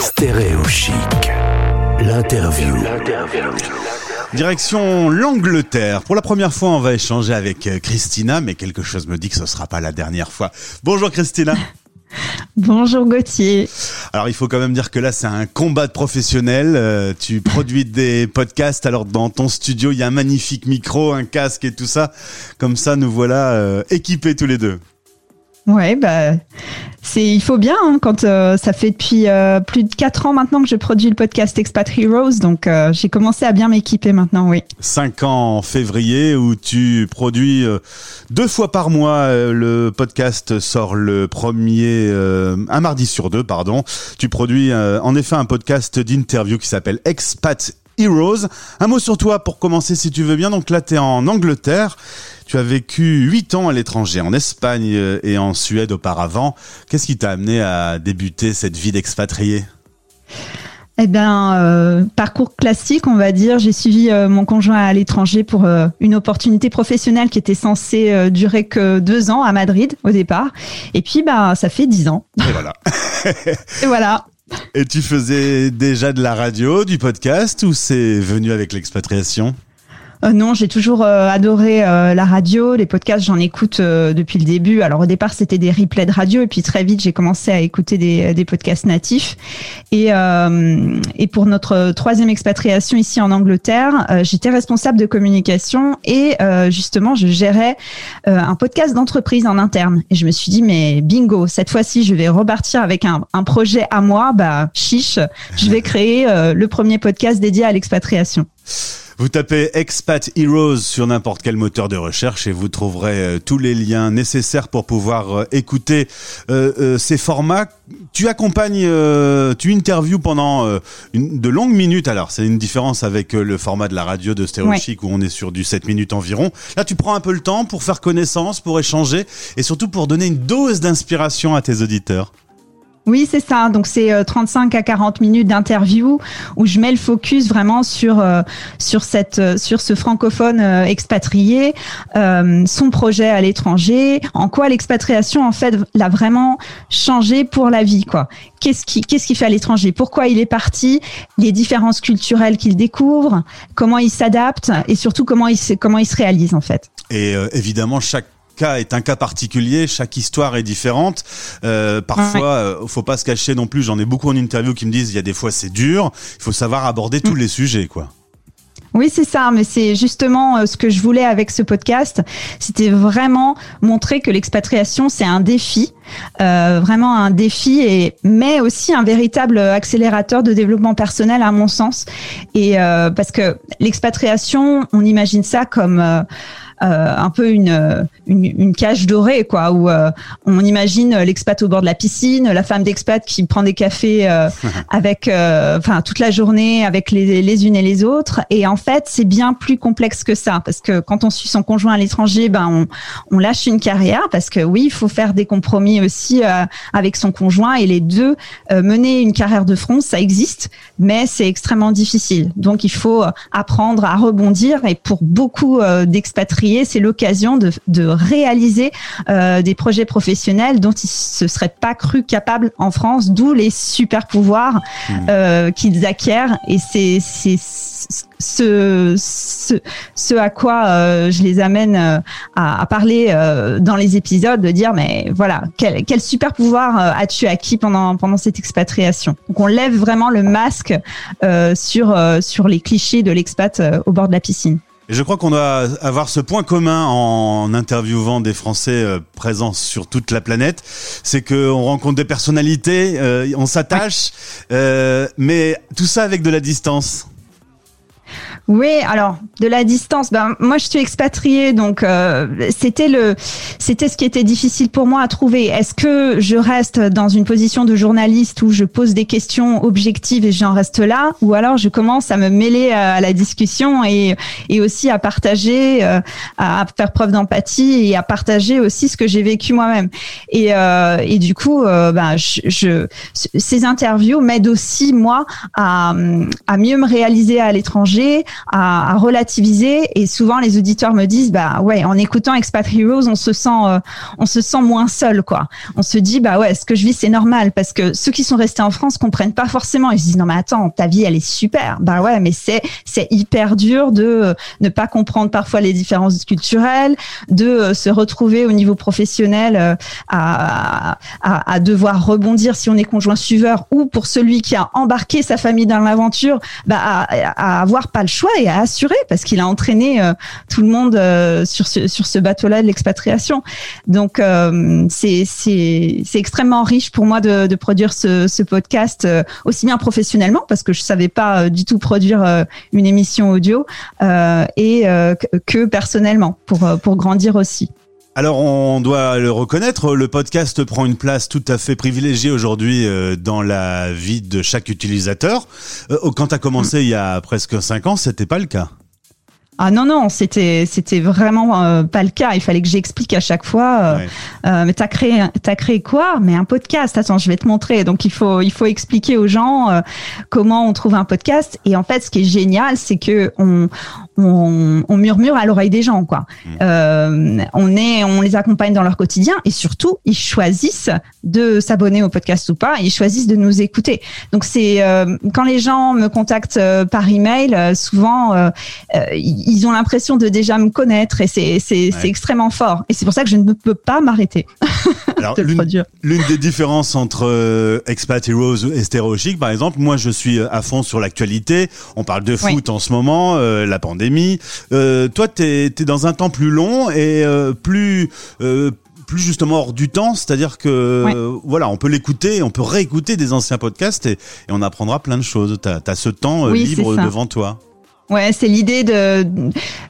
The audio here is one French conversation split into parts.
Stéréo chic. L'interview. Direction l'Angleterre. Pour la première fois, on va échanger avec euh, Christina, mais quelque chose me dit que ce sera pas la dernière fois. Bonjour Christina. Bonjour Gauthier. Alors il faut quand même dire que là c'est un combat de professionnels. Euh, tu produis des podcasts. Alors dans ton studio il y a un magnifique micro, un casque et tout ça. Comme ça nous voilà euh, équipés tous les deux. Ouais, bah, c'est, il faut bien hein, quand euh, ça fait depuis euh, plus de 4 ans maintenant que je produis le podcast Expat Heroes, donc euh, j'ai commencé à bien m'équiper maintenant, oui. 5 ans en février où tu produis deux fois par mois, le podcast sort le premier, un mardi sur deux, pardon. Tu produis en effet un podcast d'interview qui s'appelle Expat Heroes. Un mot sur toi pour commencer si tu veux bien. Donc là, tu es en Angleterre. Tu as vécu 8 ans à l'étranger, en Espagne et en Suède auparavant. Qu'est-ce qui t'a amené à débuter cette vie d'expatrié? Eh bien, euh, parcours classique, on va dire. J'ai suivi euh, mon conjoint à l'étranger pour euh, une opportunité professionnelle qui était censée durer que deux ans à Madrid au départ. Et puis, bah, ça fait dix ans. Et voilà. et voilà. Et tu faisais déjà de la radio, du podcast, ou c'est venu avec l'expatriation? Euh, non, j'ai toujours euh, adoré euh, la radio, les podcasts, j'en écoute depuis le début. Alors au départ, c'était des replays de radio et puis très vite, j'ai commencé à écouter des, des podcasts natifs. Et, et pour notre troisième expatriation ici en Angleterre, j'étais responsable de communication et justement, je gérais un podcast d'entreprise en interne. Et je me suis dit, mais bingo, cette fois-ci, je vais repartir avec un, un projet à moi. Bah, chiche, je vais créer le premier podcast dédié à l'expatriation. Vous tapez Expat Heroes sur n'importe quel moteur de recherche et vous trouverez euh, tous les liens nécessaires pour pouvoir euh, écouter euh, ces formats. Tu accompagnes, tu interviews pendant de longues minutes. Alors, c'est une différence avec le format de la radio de Stéréo Chic où on est sur du 7 minutes environ. Là, tu prends un peu le temps pour faire connaissance, pour échanger et surtout pour donner une dose d'inspiration à tes auditeurs. Oui, c'est ça. Donc c'est 35 euh, à 40 minutes d'interview où je mets le focus vraiment sur euh, sur cette euh, sur ce francophone expatrié, son projet à l'étranger, en quoi l'expatriation en fait l'a vraiment changé pour la vie quoi. Qu'est-ce qui qu'est-ce qu'il fait à l'étranger? Pourquoi il est parti? Les différences culturelles qu'il découvre, comment il s'adapte? Et surtout comment il se, comment il se réalise en fait? Et évidemment chaque cas est un cas particulier, chaque histoire est différente. Euh, parfois, euh, faut pas se cacher non plus. J'en ai beaucoup en interview qui me disent il y a des fois c'est dur. Il faut savoir aborder tous mm. les sujets, quoi. Oui, c'est ça, mais c'est justement euh, ce que je voulais avec ce podcast. C'était vraiment montrer que l'expatriation, c'est un défi, euh, vraiment un défi, et mais aussi un véritable accélérateur de développement personnel, à mon sens. Et euh, parce que l'expatriation, on imagine ça comme euh, un peu une, une, une, cage dorée, quoi, où euh, on imagine l'expat au bord de la piscine, la femme d'expat qui prend des cafés euh, avec, enfin, toute la journée avec les, les unes et les autres. Et en fait, c'est bien plus complexe que ça, parce que quand on suit son conjoint à l'étranger, ben, on, on lâche une carrière, parce que oui, il faut faire des compromis aussi avec son conjoint, et les deux mener une carrière de front, ça existe, mais c'est extrêmement difficile. Donc, il faut apprendre à rebondir, et pour beaucoup d'expatriés c'est l'occasion de, réaliser euh, des projets professionnels dont ils se seraient pas cru capables en France, d'où les super pouvoirs mmh. euh, qu'ils acquièrent. Et c'est ce, ce, à quoi euh, je les amène à, parler dans les épisodes, de dire mais voilà quel, quel super pouvoir as-tu acquis pendant pendant cette expatriation? Donc on lève vraiment le masque sur sur les clichés de l'expat au bord de la piscine. Et je crois qu'on doit avoir ce point commun en interviewant des Français euh, présents sur toute la planète, c'est qu'on rencontre des personnalités, euh, on s'attache, euh, mais tout ça avec de la distance. Oui, alors de la distance. Ben moi, je suis expatriée, donc euh, c'était le, c'était ce qui était difficile pour moi à trouver. Est-ce que je reste dans une position de journaliste où je pose des questions objectives et j'en reste là, ou alors je commence à me mêler à la discussion et et aussi à partager, euh, à faire preuve d'empathie et à partager aussi ce que j'ai vécu moi-même. Et euh, et du coup, ben je, je ces interviews m'aident aussi moi à à mieux me réaliser à l'étranger à, relativiser. Et souvent, les auditeurs me disent, bah ouais, en écoutant Expat Heroes, on se sent, euh, on se sent moins seul, quoi. On se dit, bah ouais, ce que je vis, c'est normal, parce que ceux qui sont restés en France comprennent pas forcément. Ils se disent, non mais attends, ta vie, elle est super. Bah ouais, mais c'est c'est hyper dur de ne pas comprendre parfois les différences culturelles, de se retrouver au niveau professionnel à, à, à devoir rebondir si on est conjoint suiveur ou pour celui qui a embarqué sa famille dans l'aventure, bah, à, avoir pas le choix et à assurer parce qu'il a entraîné euh, tout le monde euh, sur ce, sur ce bateau-là de l'expatriation. Donc euh, c'est c'est extrêmement riche pour moi de, de produire ce, ce podcast aussi bien professionnellement parce que je savais pas du tout produire une émission audio et que personnellement pour pour grandir aussi. Alors on doit le reconnaître, le podcast prend une place tout à fait privilégiée aujourd'hui euh, dans la vie de chaque utilisateur. Euh, quand tu as commencé il y a presque 5 ans, c'était pas le cas. Ah non non, c'était c'était vraiment euh, pas le cas. Il fallait que j'explique à chaque fois. Euh, mais t'as créé t'as créé quoi? Mais un podcast. Attends, je vais te montrer. Donc il faut il faut expliquer aux gens comment on trouve un podcast. Et en fait, ce qui est génial, c'est que on on, murmure à l'oreille des gens, quoi. Mmh. Euh, on est, on les accompagne dans leur quotidien et surtout, ils choisissent de s'abonner au podcast ou pas. Ils choisissent de nous écouter. Donc c'est euh, quand les gens me contactent euh, par email, souvent ils ont l'impression de déjà me connaître et c'est c'est extrêmement fort. Et c'est pour ça que je ne peux pas m'arrêter de le produire. L'une des différences entre Expat Heroes et Stereo Chic, par exemple, moi je suis à fond sur l'actualité. On parle de foot en ce moment, la pandémie euh, toi, tu es, dans un temps plus long et euh, plus euh, plus justement hors du temps, c'est-à-dire que voilà, on peut l'écouter, on peut réécouter des anciens podcasts et, on apprendra plein de choses. Tu as, ce temps libre devant toi. Ouais, c'est l'idée de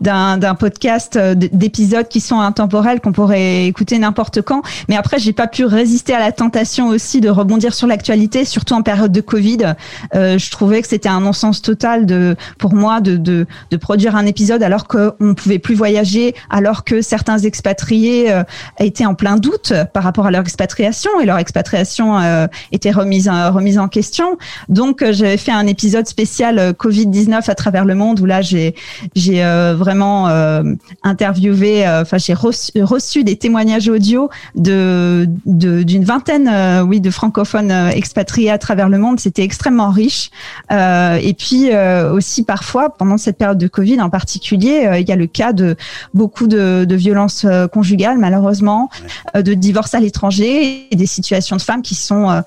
d'un podcast euh, d'épisodes qui sont intemporels qu'on pourrait écouter n'importe quand. Mais après, j'ai pas pu résister à la tentation aussi de rebondir sur l'actualité, surtout en période de Covid. Euh, je trouvais que c'était un non-sens total de pour moi de, de, de produire un épisode alors qu'on pouvait plus voyager, alors que certains expatriés euh, étaient en plein doute par rapport à leur expatriation et leur expatriation euh, était remise remise en question. Donc, euh, j'avais fait un épisode spécial Covid 19 à travers le monde où là j'ai j'ai euh, vraiment euh, interviewé, euh, enfin j'ai reçu, des témoignages audio de d'une vingtaine, oui, de francophones expatriés à travers le monde. C'était extrêmement riche. et puis aussi parfois pendant cette période de Covid en particulier, il y a le cas de beaucoup de, de violences conjugales malheureusement, de divorces à l'étranger et des situations de femmes qui sont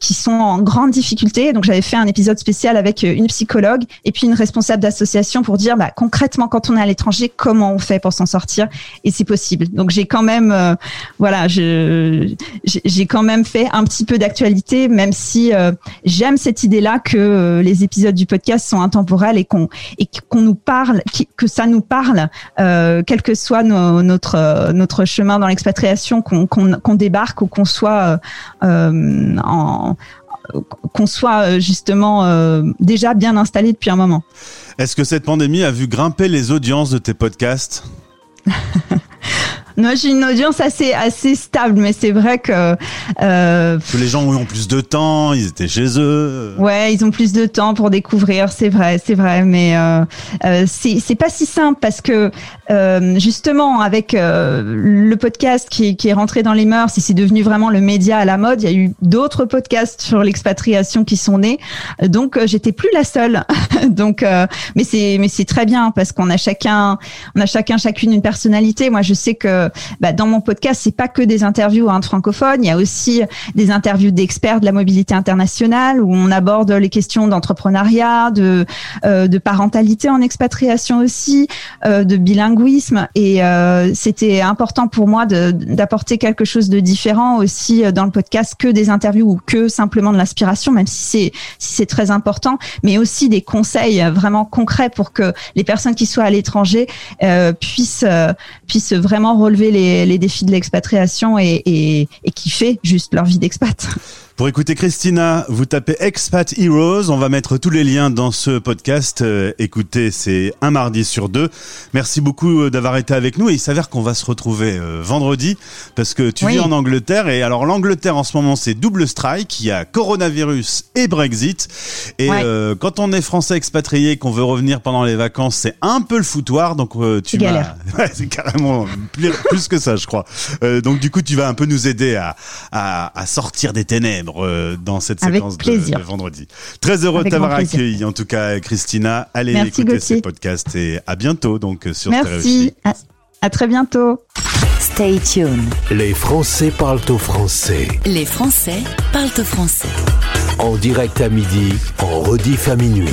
qui sont en grande difficulté. Donc j'avais fait un épisode spécial avec une psychologue et puis une responsable d'association pour dire bah, concrètement quand on est à l'étranger comment on fait pour s'en sortir? Et c'est possible. Donc j'ai quand même euh, voilà j'ai quand même fait un petit peu d'actualité même si euh, j'aime cette idée là que euh, les épisodes du podcast sont intemporels et qu'on et qu'on nous parle que ça nous parle quel que soit notre notre chemin dans l'expatriation qu'on qu'on débarque ou qu'on soit en qu'on soit euh, justement euh, déjà bien installé depuis un moment. Est-ce que cette pandémie a vu grimper les audiences de tes podcasts? Non, j'ai une audience assez assez stable, mais c'est vrai que euh, que les gens ont plus de temps, ils étaient chez eux. Ouais, ils ont plus de temps pour découvrir, c'est vrai, c'est vrai, mais euh, euh, c'est c'est pas si simple parce que euh, justement avec euh, le podcast qui, qui est rentré dans les mœurs, et c'est devenu vraiment le média à la mode, il y a eu d'autres podcasts sur l'expatriation qui sont nés, donc euh, j'étais plus la seule. donc, mais c'est mais c'est très bien parce qu'on a chacun on a chacun chacune une personnalité. Moi, je sais que bah, dans mon podcast, c'est pas que des interviews hein, francophones, il y a aussi des interviews d'experts de la mobilité internationale où on aborde les questions d'entrepreneuriat, de, euh, de parentalité en expatriation aussi, euh, de bilinguisme. Et euh, c'était important pour moi d'apporter quelque chose de différent aussi dans le podcast que des interviews ou que simplement de l'inspiration, même si c'est si c'est très important, mais aussi des conseils vraiment concrets pour que les personnes qui soient à l'étranger puissent puissent vraiment relever les, défis de l'expatriation et, et, et kiffer juste leur vie d'expat. Pour écouter Christina, vous tapez Expat Heroes. On va mettre tous les liens dans ce podcast. Euh, écoutez, c'est un mardi sur deux. Merci beaucoup euh, d'avoir été avec nous. Et il s'avère qu'on va se retrouver euh, vendredi parce que tu vis en Angleterre. Et alors l'Angleterre en ce moment, c'est double strike. Il y a coronavirus et Brexit. Et quand on est français expatrié, qu'on veut revenir pendant les vacances, c'est un peu le foutoir. Donc tu ouais, c'est carrément plus, que ça, je crois. donc du coup, tu vas un peu nous aider à, à, à sortir des ténèbres euh, dans cette séquence de, vendredi. Très heureux de t'avoir accueilli, en tout cas, Christina. Allez écouter ces podcasts et à bientôt donc sur Merci. À, à très bientôt. Stay tuned. Les Français parlent au français. Les Français parlent au français. En direct à midi, en rediff à minuit.